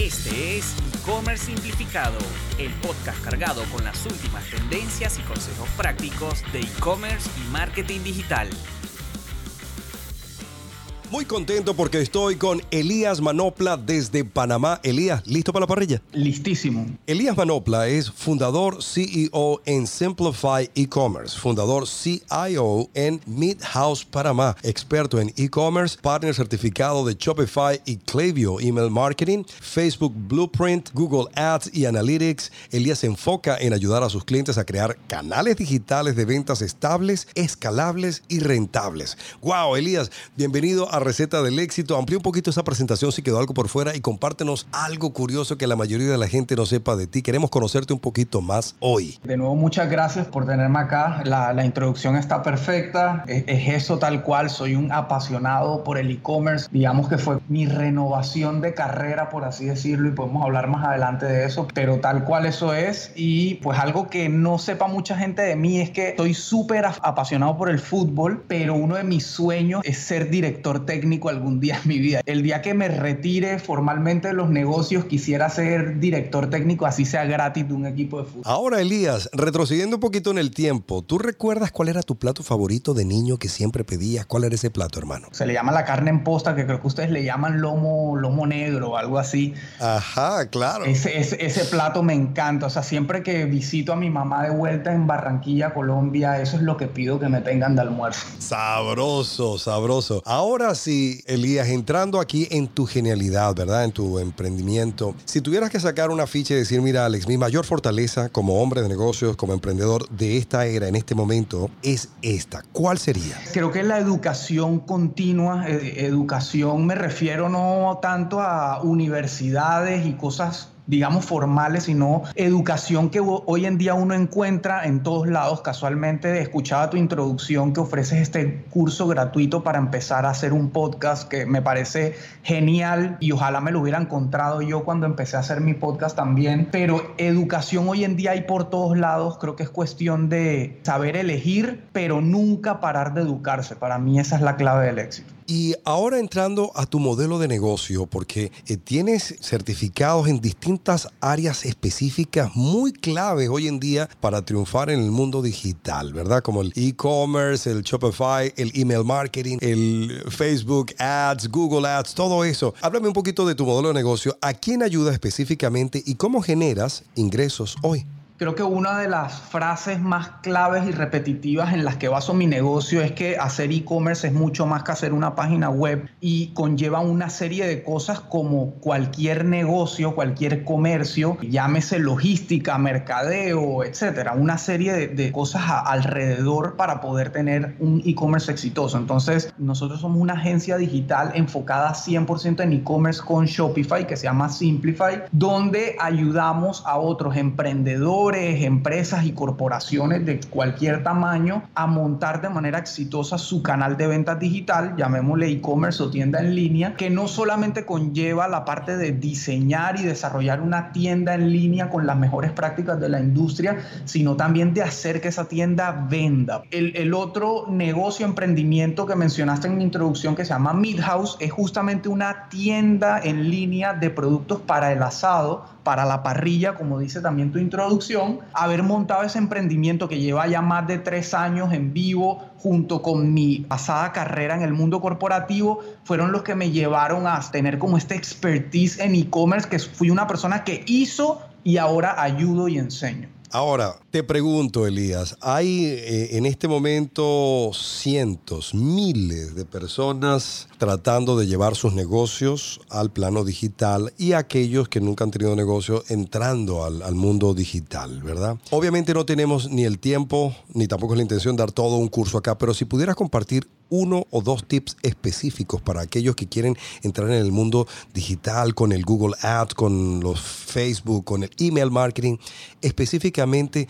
Este es E-Commerce Simplificado, el podcast cargado con las últimas tendencias y consejos prácticos de e-commerce y marketing digital. Muy contento porque estoy con Elías Manopla desde Panamá. Elías, ¿listo para la parrilla? Listísimo. Elías Manopla es fundador CEO en Simplify E-Commerce, fundador CIO en Midhouse Panamá, experto en e-commerce, partner certificado de Shopify y Klaviyo Email Marketing, Facebook Blueprint, Google Ads y Analytics. Elías se enfoca en ayudar a sus clientes a crear canales digitales de ventas estables, escalables y rentables. ¡Wow, Elías! Bienvenido a receta del éxito. Amplía un poquito esa presentación si quedó algo por fuera y compártenos algo curioso que la mayoría de la gente no sepa de ti. Queremos conocerte un poquito más hoy. De nuevo, muchas gracias por tenerme acá. La, la introducción está perfecta. Es, es, eso tal cual. Soy un apasionado por el e-commerce. Digamos que fue mi renovación de carrera, por así decirlo, y podemos hablar más adelante de eso. Pero tal cual eso es. Y pues algo que no sepa mucha gente de mí es que estoy súper apasionado por el fútbol, pero uno de mis sueños es ser director técnico algún día en mi vida. El día que me retire formalmente de los negocios, quisiera ser director técnico, así sea gratis de un equipo de fútbol. Ahora, Elías, retrocediendo un poquito en el tiempo, ¿tú recuerdas cuál era tu plato favorito de niño que siempre pedías? ¿Cuál era ese plato, hermano? Se le llama la carne en posta, que creo que ustedes le llaman lomo, lomo negro o algo así. Ajá, claro. Ese, ese, ese plato me encanta. O sea, siempre que visito a mi mamá de vuelta en Barranquilla, Colombia, eso es lo que pido que me tengan de almuerzo. Sabroso, sabroso. Ahora sí, Elías, entrando aquí en tu genialidad, ¿verdad? En tu emprendimiento. Si tuvieras que sacar una ficha y decir, mira, Alex, mi mayor fortaleza como hombre de negocios, como emprendedor de esta era, en este momento, es esta. ¿Cuál sería? Creo que la educación continua, eh, educación me refiero no tanto a universidades y cosas digamos, formales, sino educación que hoy en día uno encuentra en todos lados. Casualmente escuchaba tu introducción que ofreces este curso gratuito para empezar a hacer un podcast que me parece genial y ojalá me lo hubiera encontrado yo cuando empecé a hacer mi podcast también. Pero educación hoy en día hay por todos lados. Creo que es cuestión de saber elegir, pero nunca parar de educarse. Para mí esa es la clave del éxito. Y ahora entrando a tu modelo de negocio, porque eh, tienes certificados en distintas áreas específicas muy claves hoy en día para triunfar en el mundo digital, ¿verdad? Como el e-commerce, el Shopify, el email marketing, el Facebook Ads, Google Ads, todo eso. Háblame un poquito de tu modelo de negocio. ¿A quién ayuda específicamente y cómo generas ingresos hoy? Creo que una de las frases más claves y repetitivas en las que baso mi negocio es que hacer e-commerce es mucho más que hacer una página web y conlleva una serie de cosas como cualquier negocio, cualquier comercio, llámese logística, mercadeo, etcétera, una serie de, cosas alrededor para poder tener un e-commerce exitoso. Entonces, nosotros somos una agencia digital enfocada 100% en e-commerce con Shopify que se llama Simplify, donde ayudamos a otros emprendedores empresas y corporaciones de cualquier tamaño a montar de manera exitosa su canal de ventas digital, llamémosle e-commerce o tienda en línea, que no solamente conlleva la parte de diseñar y desarrollar una tienda en línea con las mejores prácticas de la industria, sino también de hacer que esa tienda venda. El, el otro negocio, emprendimiento que mencionaste en mi introducción que se llama Midhouse es justamente una tienda en línea de productos para el asado para la parrilla, como dice también tu introducción, haber montado ese emprendimiento que lleva ya más de tres años en vivo junto con mi pasada carrera en el mundo corporativo, fueron los que me llevaron a tener como este expertise en e-commerce, que fui una persona que hizo y ahora ayudo y enseño. Ahora, te pregunto, Elías, hay eh, en este momento cientos, miles de personas tratando de llevar sus negocios al plano digital y aquellos que nunca han tenido negocio entrando al, al, mundo digital, ¿verdad? Obviamente no tenemos ni el tiempo ni tampoco la intención de dar todo un curso acá, pero si pudieras compartir uno o dos tips específicos para aquellos que quieren entrar en el mundo digital con el Google Ads, con los Facebook, con el email marketing, específicamente,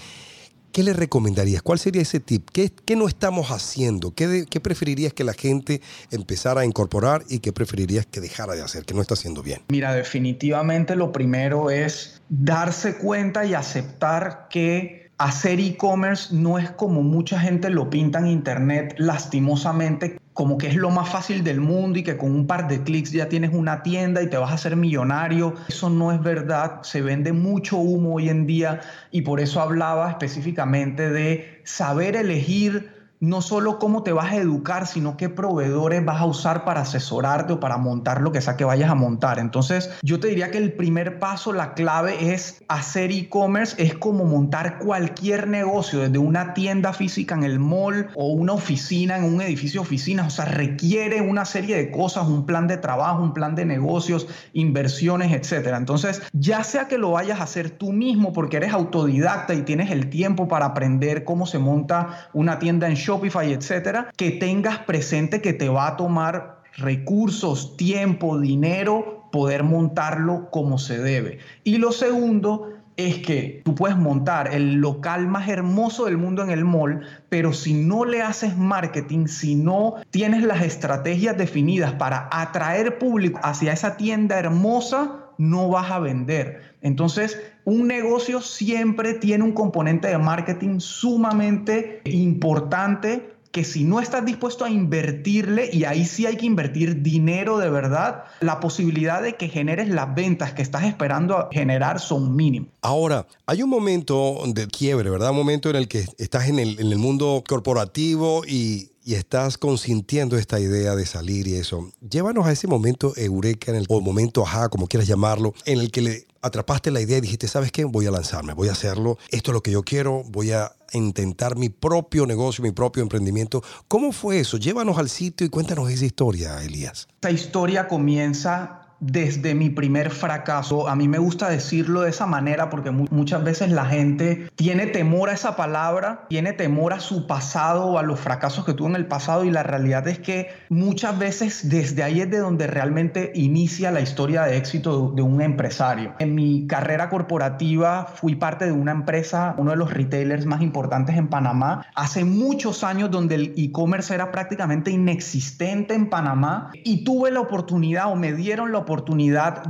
¿qué le recomendarías? ¿Cuál sería ese tip? ¿Qué, no estamos haciendo? ¿Qué, de, ¿Qué, preferirías que la gente empezara a incorporar y qué preferirías que dejara de hacer, que no está haciendo bien? Mira, definitivamente lo primero es darse cuenta y aceptar que hacer e-commerce no es como mucha gente lo pinta en internet, lastimosamente, como que es lo más fácil del mundo y que con un par de clics ya tienes una tienda y te vas a hacer millonario. Eso no es verdad, se vende mucho humo hoy en día y por eso hablaba específicamente de saber elegir no solo cómo te vas a educar, sino qué proveedores vas a usar para asesorarte o para montar lo que sea que vayas a montar. Entonces, yo te diría que el primer paso, la clave es hacer e-commerce, es como montar cualquier negocio, desde una tienda física en el mall o una oficina en un edificio de oficinas. O sea, requiere una serie de cosas, un plan de trabajo, un plan de negocios, inversiones, etcétera. Entonces, ya sea que lo vayas a hacer tú mismo porque eres autodidacta y tienes el tiempo para aprender cómo se monta una tienda en Shopify, etcétera, que tengas presente que te va a tomar recursos, tiempo, dinero, poder montarlo como se debe. Y lo segundo es que tú puedes montar el local más hermoso del mundo en el mall, pero si no le haces marketing, si no tienes las estrategias definidas para atraer público hacia esa tienda hermosa, no vas a vender. Entonces, un negocio siempre tiene un componente de marketing sumamente importante que si no estás dispuesto a invertirle, y ahí sí hay que invertir dinero de verdad, la posibilidad de que generes las ventas que estás esperando generar son mínimas. Ahora, hay un momento de quiebre, ¿verdad? Un momento en el que estás en el, en el mundo corporativo y y estás consintiendo esta idea de salir y eso, llévanos a ese momento eureka, en el, o momento ajá, como quieras llamarlo, en el que le atrapaste la idea y dijiste, ¿sabes qué? Voy a lanzarme, voy a hacerlo, esto es lo que yo quiero, voy a intentar mi propio negocio, mi propio emprendimiento. ¿Cómo fue eso? Llévanos al sitio y cuéntanos esa historia, Elías. Esta historia comienza desde mi primer fracaso. A mí me gusta decirlo de esa manera porque muchas veces la gente tiene temor a esa palabra, tiene temor a su pasado a los fracasos que tuvo en el pasado y la realidad es que muchas veces desde ahí es de donde realmente inicia la historia de éxito de un empresario. En mi carrera corporativa fui parte de una empresa, uno de los retailers más importantes en Panamá, hace muchos años donde el e-commerce era prácticamente inexistente en Panamá y tuve la oportunidad o me dieron la oportunidad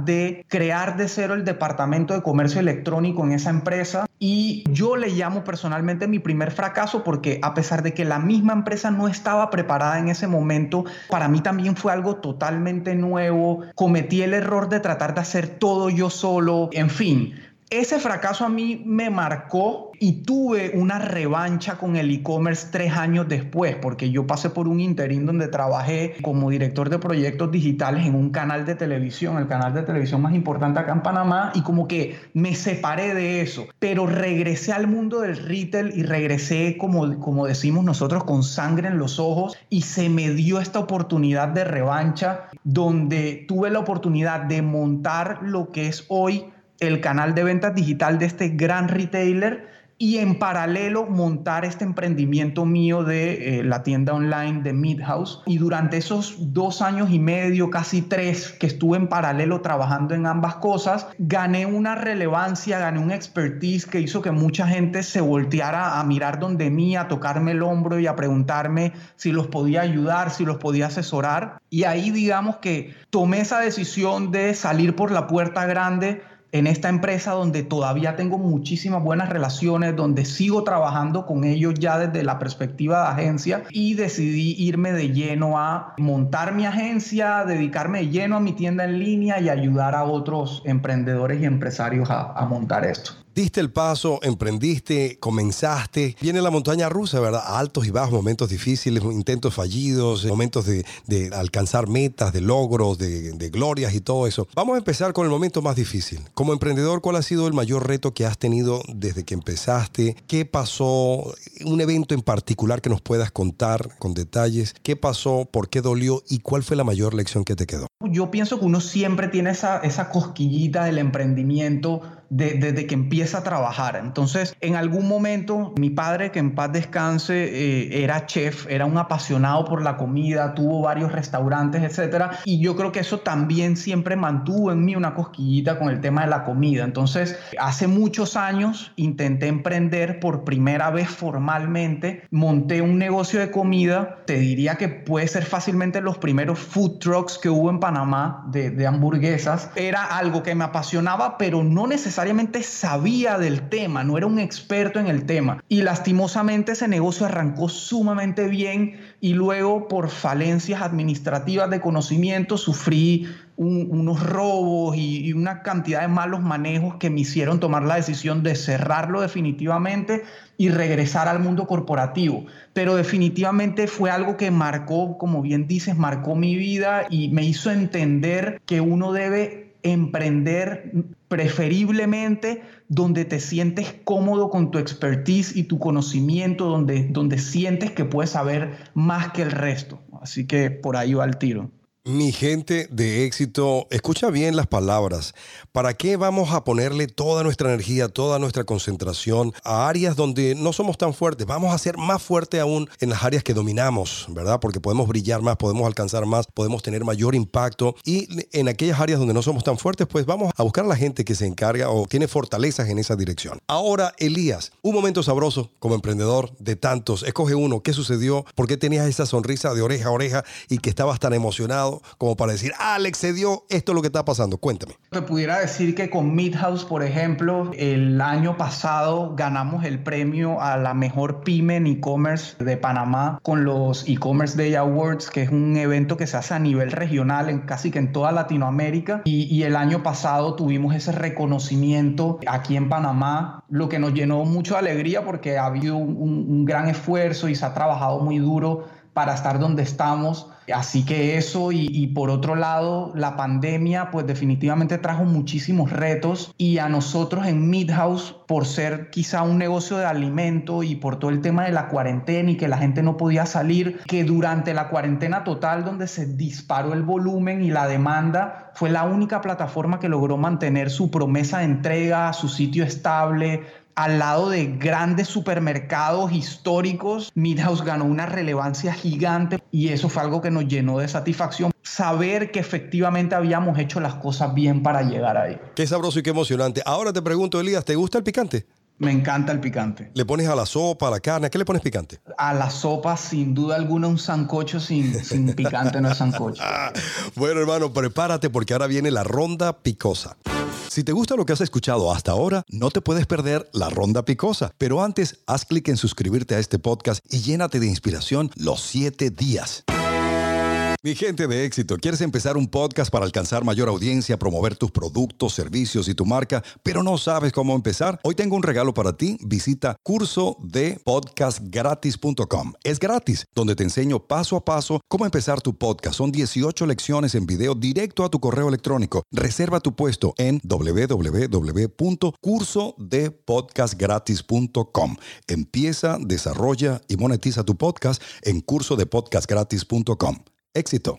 de crear de cero el departamento de comercio electrónico en esa empresa. Y yo le llamo personalmente mi primer fracaso porque a pesar de que la misma empresa no estaba preparada en ese momento, para mí también fue algo totalmente nuevo, cometí el error de tratar de hacer todo yo solo, en fin, ese fracaso a mí me marcó y tuve una revancha con el e-commerce tres años después, porque yo pasé por un interín donde trabajé como director de proyectos digitales en un canal de televisión, el canal de televisión más importante acá en Panamá, y como que me separé de eso, pero regresé al mundo del retail y regresé, como, como decimos nosotros, con sangre en los ojos, y se me dio esta oportunidad de revancha donde tuve la oportunidad de montar lo que es hoy el canal de ventas digital de este gran retailer y en paralelo montar este emprendimiento mío de eh, la tienda online de Midhouse. Y durante esos dos años y medio, casi tres, que estuve en paralelo trabajando en ambas cosas, gané una relevancia, gané un expertise que hizo que mucha gente se volteara a mirar donde mí, a tocarme el hombro y a preguntarme si los podía ayudar, si los podía asesorar. Y ahí digamos que tomé esa decisión de salir por la puerta grande en esta empresa donde todavía tengo muchísimas buenas relaciones, donde sigo trabajando con ellos ya desde la perspectiva de agencia y decidí irme de lleno a montar mi agencia, dedicarme de lleno a mi tienda en línea y ayudar a otros emprendedores y empresarios a, a montar esto diste el paso, emprendiste, comenzaste. Viene la montaña rusa, ¿verdad? Altos y bajos, momentos difíciles, intentos fallidos, momentos de, alcanzar metas, de logros, de, glorias y todo eso. Vamos a empezar con el momento más difícil. Como emprendedor, ¿cuál ha sido el mayor reto que has tenido desde que empezaste? ¿Qué pasó? Un evento en particular que nos puedas contar con detalles. ¿Qué pasó? ¿Por qué dolió? ¿Y cuál fue la mayor lección que te quedó? Yo pienso que uno siempre tiene esa cosquillita del emprendimiento desde que empieza a trabajar. Entonces, en algún momento, mi padre, que en paz descanse, eh, era chef, era un apasionado por la comida, tuvo varios restaurantes, etcétera, y yo creo que eso también siempre mantuvo en mí una cosquillita con el tema de la comida. Entonces, hace muchos años intenté emprender por primera vez formalmente, monté un negocio de comida, te diría que puede ser fácilmente los primeros food trucks que hubo en Panamá de, de hamburguesas. Era algo que me apasionaba, pero no necesariamente necesariamente sabía del tema, no era un experto en el tema. Y lastimosamente ese negocio arrancó sumamente bien y luego por falencias administrativas de conocimiento sufrí unos robos y, una cantidad de malos manejos que me hicieron tomar la decisión de cerrarlo definitivamente y regresar al mundo corporativo. Pero definitivamente fue algo que marcó, como bien dices, marcó mi vida y me hizo entender que uno debe emprender preferiblemente donde te sientes cómodo con tu expertise y tu conocimiento, donde, donde sientes que puedes saber más que el resto. Así que por ahí va el tiro. Mi gente de éxito, escucha bien las palabras. ¿Para qué vamos a ponerle toda nuestra energía, toda nuestra concentración a áreas donde no somos tan fuertes? Vamos a ser más fuertes aún en las áreas que dominamos, ¿verdad? Porque podemos brillar más, podemos alcanzar más, podemos tener mayor impacto. Y en aquellas áreas donde no somos tan fuertes, pues vamos a buscar a la gente que se encarga o tiene fortalezas en esa dirección. Ahora, Elías, un momento sabroso como emprendedor de tantos. Escoge uno. ¿Qué sucedió? ¿Por qué tenías esa sonrisa de oreja a oreja y que estabas tan emocionado? Como para decir, Alex se dio esto es lo que está pasando? Cuéntame. Te pudiera decir que con Midhouse, por ejemplo, el año pasado ganamos el premio a la mejor pyme en e-commerce de Panamá con los e-commerce Day Awards, que es un evento que se hace a nivel regional en casi que en toda Latinoamérica. Y, el año pasado tuvimos ese reconocimiento aquí en Panamá, lo que nos llenó mucho de alegría porque ha habido un gran esfuerzo y se ha trabajado muy duro para estar donde estamos. Así que eso y, por otro lado, la pandemia pues definitivamente trajo muchísimos retos y a nosotros en Midhouse, por ser quizá un negocio de alimento y por todo el tema de la cuarentena y que la gente no podía salir, que durante la cuarentena total donde se disparó el volumen y la demanda, fue la única plataforma que logró mantener su promesa de entrega, su sitio estable, al lado de grandes supermercados históricos, Midhouse ganó una relevancia gigante y eso fue algo que nos llenó de satisfacción. Saber que efectivamente habíamos hecho las cosas bien para llegar ahí. Qué sabroso y qué emocionante. Ahora te pregunto, Elías, ¿te gusta el picante? Me encanta el picante. ¿Le pones a la sopa, a la carne? ¿A qué le pones picante? A la sopa, sin duda alguna, un sancocho sin, sin picante no es sancocho. bueno, hermano, prepárate porque ahora viene la ronda picosa. Si te gusta lo que has escuchado hasta ahora, no te puedes perder la ronda picosa. Pero antes, haz clic en suscribirte a este podcast y llénate de inspiración los siete días. Mi gente de éxito, ¿quieres empezar un podcast para alcanzar mayor audiencia, promover tus productos, servicios y tu marca, pero no sabes cómo empezar? Hoy tengo un regalo para ti. Visita curso de podcastgratis.com. Es gratis, donde te enseño paso a paso cómo empezar tu podcast. Son 18 lecciones en video directo a tu correo electrónico. Reserva tu puesto en www.cursodepodcastgratis.com. Empieza, desarrolla y monetiza tu podcast en cursodepodcastgratis.com éxito.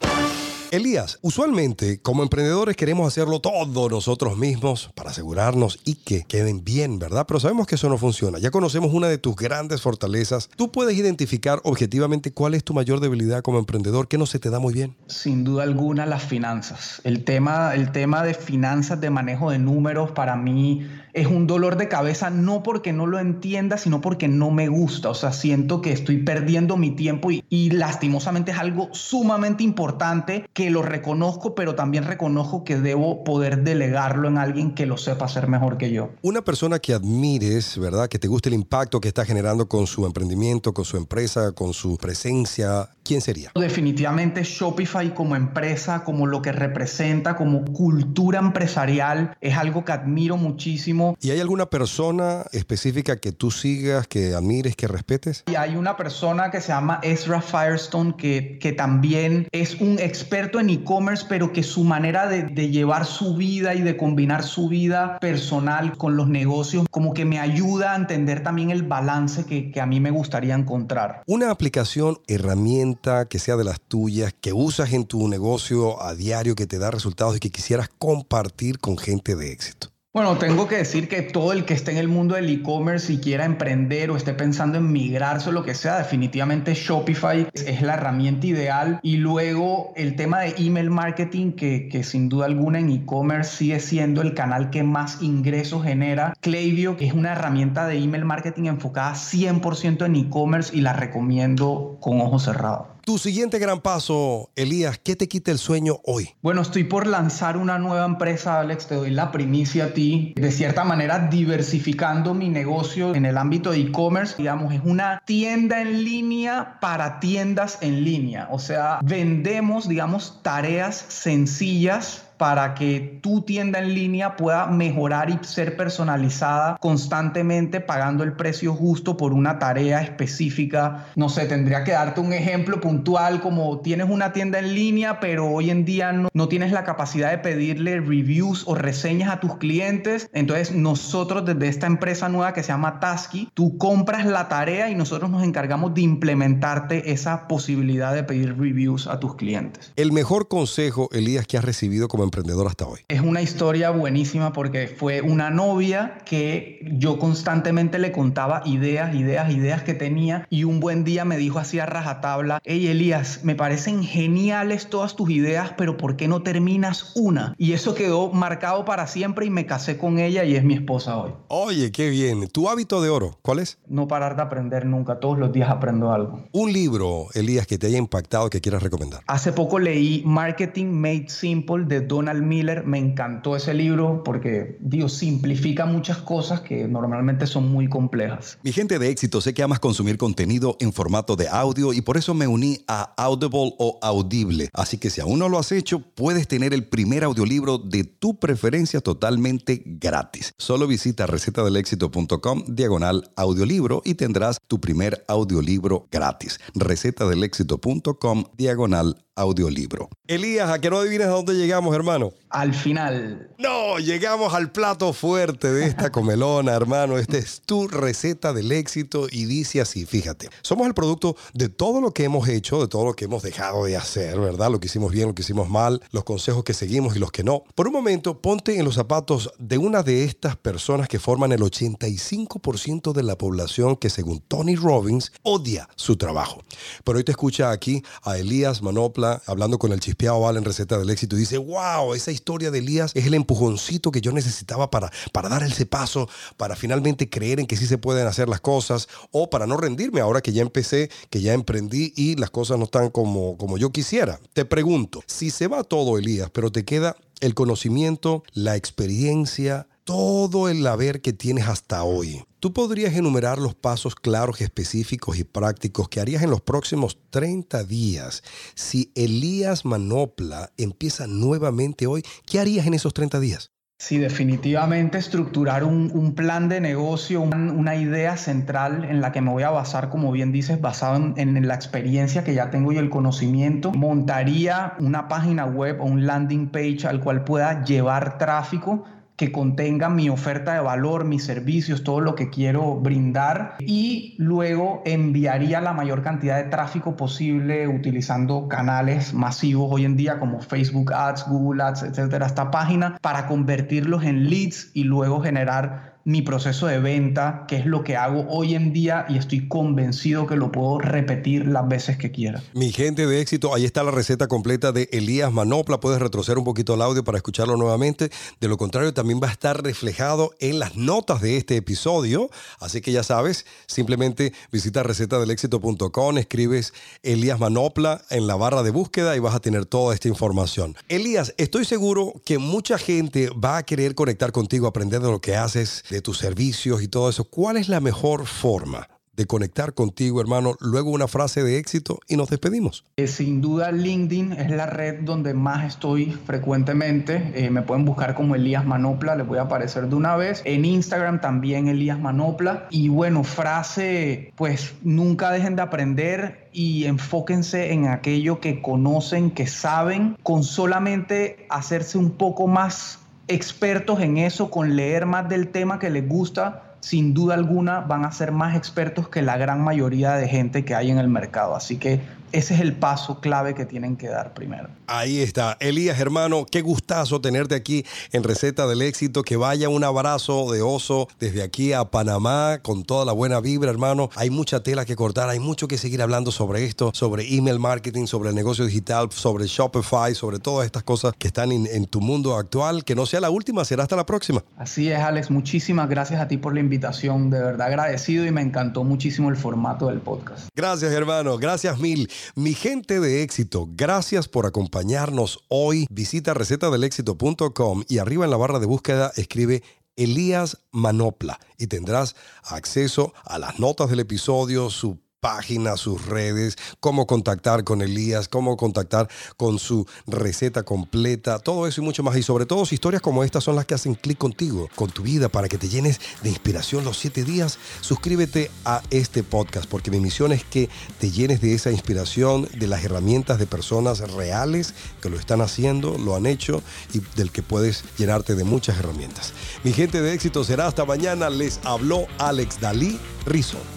Elías, usualmente como emprendedores queremos hacerlo todo nosotros mismos para asegurarnos y que queden bien, ¿verdad? Pero sabemos que eso no funciona. Ya conocemos una de tus grandes fortalezas. ¿Tú puedes identificar objetivamente cuál es tu mayor debilidad como emprendedor? ¿Qué no se te da muy bien? Sin duda alguna las finanzas. El tema, el tema de finanzas, de manejo de números, para mí es un dolor de cabeza no porque no lo entienda, sino porque no me gusta. O sea, siento que estoy perdiendo mi tiempo y, y lastimosamente es algo sumamente importante que lo reconozco, pero también reconozco que debo poder delegarlo en alguien que lo sepa hacer mejor que yo. Una persona que admires, ¿verdad? Que te guste el impacto que está generando con su emprendimiento, con su empresa, con su presencia, ¿quién sería? Definitivamente Shopify como empresa, como lo que representa, como cultura empresarial, es algo que admiro muchísimo ¿Y hay alguna persona específica que tú sigas, que admires, que respetes? Y hay una persona que se llama Ezra Firestone, que, que también es un experto en e-commerce, pero que su manera de, de llevar su vida y de combinar su vida personal con los negocios, como que me ayuda a entender también el balance que, que a mí me gustaría encontrar. Una aplicación, herramienta que sea de las tuyas, que usas en tu negocio a diario, que te da resultados y que quisieras compartir con gente de éxito. Bueno, tengo que decir que todo el que esté en el mundo del e-commerce y quiera emprender o esté pensando en migrarse o lo que sea, definitivamente Shopify es la herramienta ideal. Y luego el tema de email marketing, que, que sin duda alguna en e-commerce sigue siendo el canal que más ingresos genera. Klaviyo, que es una herramienta de email marketing enfocada 100% en e-commerce y la recomiendo con ojos cerrados. Tu siguiente gran paso, Elías, ¿qué te quita el sueño hoy? Bueno, estoy por lanzar una nueva empresa, Alex, te doy la primicia a ti, de cierta manera diversificando mi negocio en el ámbito de e-commerce, digamos, es una tienda en línea para tiendas en línea, o sea, vendemos, digamos, tareas sencillas para que tu tienda en línea pueda mejorar y ser personalizada constantemente pagando el precio justo por una tarea específica. No sé, tendría que darte un ejemplo puntual como tienes una tienda en línea, pero hoy en día no, no tienes la capacidad de pedirle reviews o reseñas a tus clientes. Entonces nosotros desde esta empresa nueva que se llama Tasky, tú compras la tarea y nosotros nos encargamos de implementarte esa posibilidad de pedir reviews a tus clientes. El mejor consejo, Elías, que has recibido como emprendedor hasta hoy? Es una historia buenísima porque fue una novia que yo constantemente le contaba ideas, ideas, ideas que tenía y un buen día me dijo así a rajatabla, hey Elías, me parecen geniales todas tus ideas, pero ¿por qué no terminas una? Y eso quedó marcado para siempre y me casé con ella y es mi esposa hoy. Oye, qué bien. ¿Tu hábito de oro cuál es? No parar de aprender nunca, todos los días aprendo algo. Un libro, Elías, que te haya impactado que quieras recomendar. Hace poco leí Marketing Made Simple de Donald Miller. Me encantó ese libro porque, Dios, simplifica muchas cosas que normalmente son muy complejas. Mi gente de éxito, sé que amas consumir contenido en formato de audio y por eso me uní a Audible o Audible. Así que si aún no lo has hecho, puedes tener el primer audiolibro de tu preferencia totalmente gratis. Solo visita recetadelexito.com diagonal audiolibro y tendrás tu primer audiolibro gratis. recetadelexito.com diagonal audiolibro. Elías, a que no adivines a dónde llegamos, hermano. Al final. No, llegamos al plato fuerte de esta comelona, hermano. Esta es tu receta del éxito y dice así, fíjate, somos el producto de todo lo que hemos hecho, de todo lo que hemos dejado de hacer, ¿verdad? Lo que hicimos bien, lo que hicimos mal, los consejos que seguimos y los que no. Por un momento, ponte en los zapatos de una de estas personas que forman el 85% de la población que según Tony Robbins odia su trabajo. Pero hoy te escucha aquí a Elías Manopla hablando con el chispeado Val en Receta del Éxito y dice, wow, esa historia de Elías es el empujoncito que yo necesitaba para, para dar ese paso, para finalmente creer en que sí se pueden hacer las cosas o para no rendirme ahora que ya empecé, que ya emprendí y las cosas no están como, como yo quisiera. Te pregunto, si se va todo Elías, pero te queda el conocimiento, la experiencia, todo el haber que tienes hasta hoy. ¿Tú podrías enumerar los pasos claros, específicos y prácticos que harías en los próximos 30 días si Elías Manopla empieza nuevamente hoy? ¿Qué harías en esos 30 días? Sí, definitivamente estructurar un, plan de negocio, un- una idea central en la que me voy a basar, como bien dices, basado en, en la experiencia que ya tengo y el conocimiento. Montaría una página web o un landing page al cual pueda llevar tráfico que contenga mi oferta de valor, mis servicios, todo lo que quiero brindar. Y luego enviaría la mayor cantidad de tráfico posible utilizando canales masivos hoy en día como Facebook Ads, Google Ads, etcétera, esta página para convertirlos en leads y luego generar mi proceso de venta, que es lo que hago hoy en día y estoy convencido que lo puedo repetir las veces que quiera. Mi gente de éxito, ahí está la receta completa de Elías Manopla. Puedes retroceder un poquito el audio para escucharlo nuevamente. De lo contrario, también va a estar reflejado en las notas de este episodio. Así que ya sabes, simplemente visita recetadelexito.com, escribes Elías Manopla en la barra de búsqueda y vas a tener toda esta información. Elías, estoy seguro que mucha gente va a querer conectar contigo, aprender de lo que haces, tus servicios y todo eso. ¿Cuál es la mejor forma? de conectar contigo, hermano. Luego una frase de éxito y nos despedimos. Eh, sin duda LinkedIn es la red donde más estoy frecuentemente. Eh, me pueden buscar como Elías Manopla, les voy a aparecer de una vez. En Instagram también Elías Manopla. Y bueno, frase, pues nunca dejen de aprender y enfóquense en aquello que conocen, que saben, con solamente hacerse un poco más expertos en eso, con leer más del tema que les gusta sin duda alguna van a ser más expertos que la gran mayoría de gente que hay en el mercado. Así que ese es el paso clave que tienen que dar primero. Ahí está. Elías, hermano, qué gustazo tenerte aquí en Receta del Éxito. Que vaya un abrazo de oso desde aquí a Panamá con toda la buena vibra, hermano. Hay mucha tela que cortar, hay mucho que seguir hablando sobre esto, sobre email marketing, sobre el negocio digital, sobre Shopify, sobre todas estas cosas que están en, en tu mundo actual. Que no sea la última, será hasta la próxima. Así es, Alex. Muchísimas gracias a ti por la invitación de verdad agradecido y me encantó muchísimo el formato del podcast. Gracias hermano, gracias mil. Mi gente de éxito, gracias por acompañarnos hoy. Visita recetadelexito.com y arriba en la barra de búsqueda escribe Elías Manopla y tendrás acceso a las notas del episodio, su página, sus redes, cómo contactar con Elías, cómo contactar con su receta completa, todo eso y mucho más. Y sobre todo, historias como estas son las que hacen clic contigo, con tu vida, para que te llenes de inspiración los siete días. Suscríbete a este podcast, porque mi misión es que te llenes de esa inspiración, de las herramientas de personas reales que lo están haciendo, lo han hecho y del que puedes llenarte de muchas herramientas. Mi gente de éxito será hasta mañana. Les habló Alex Dalí Rizzo.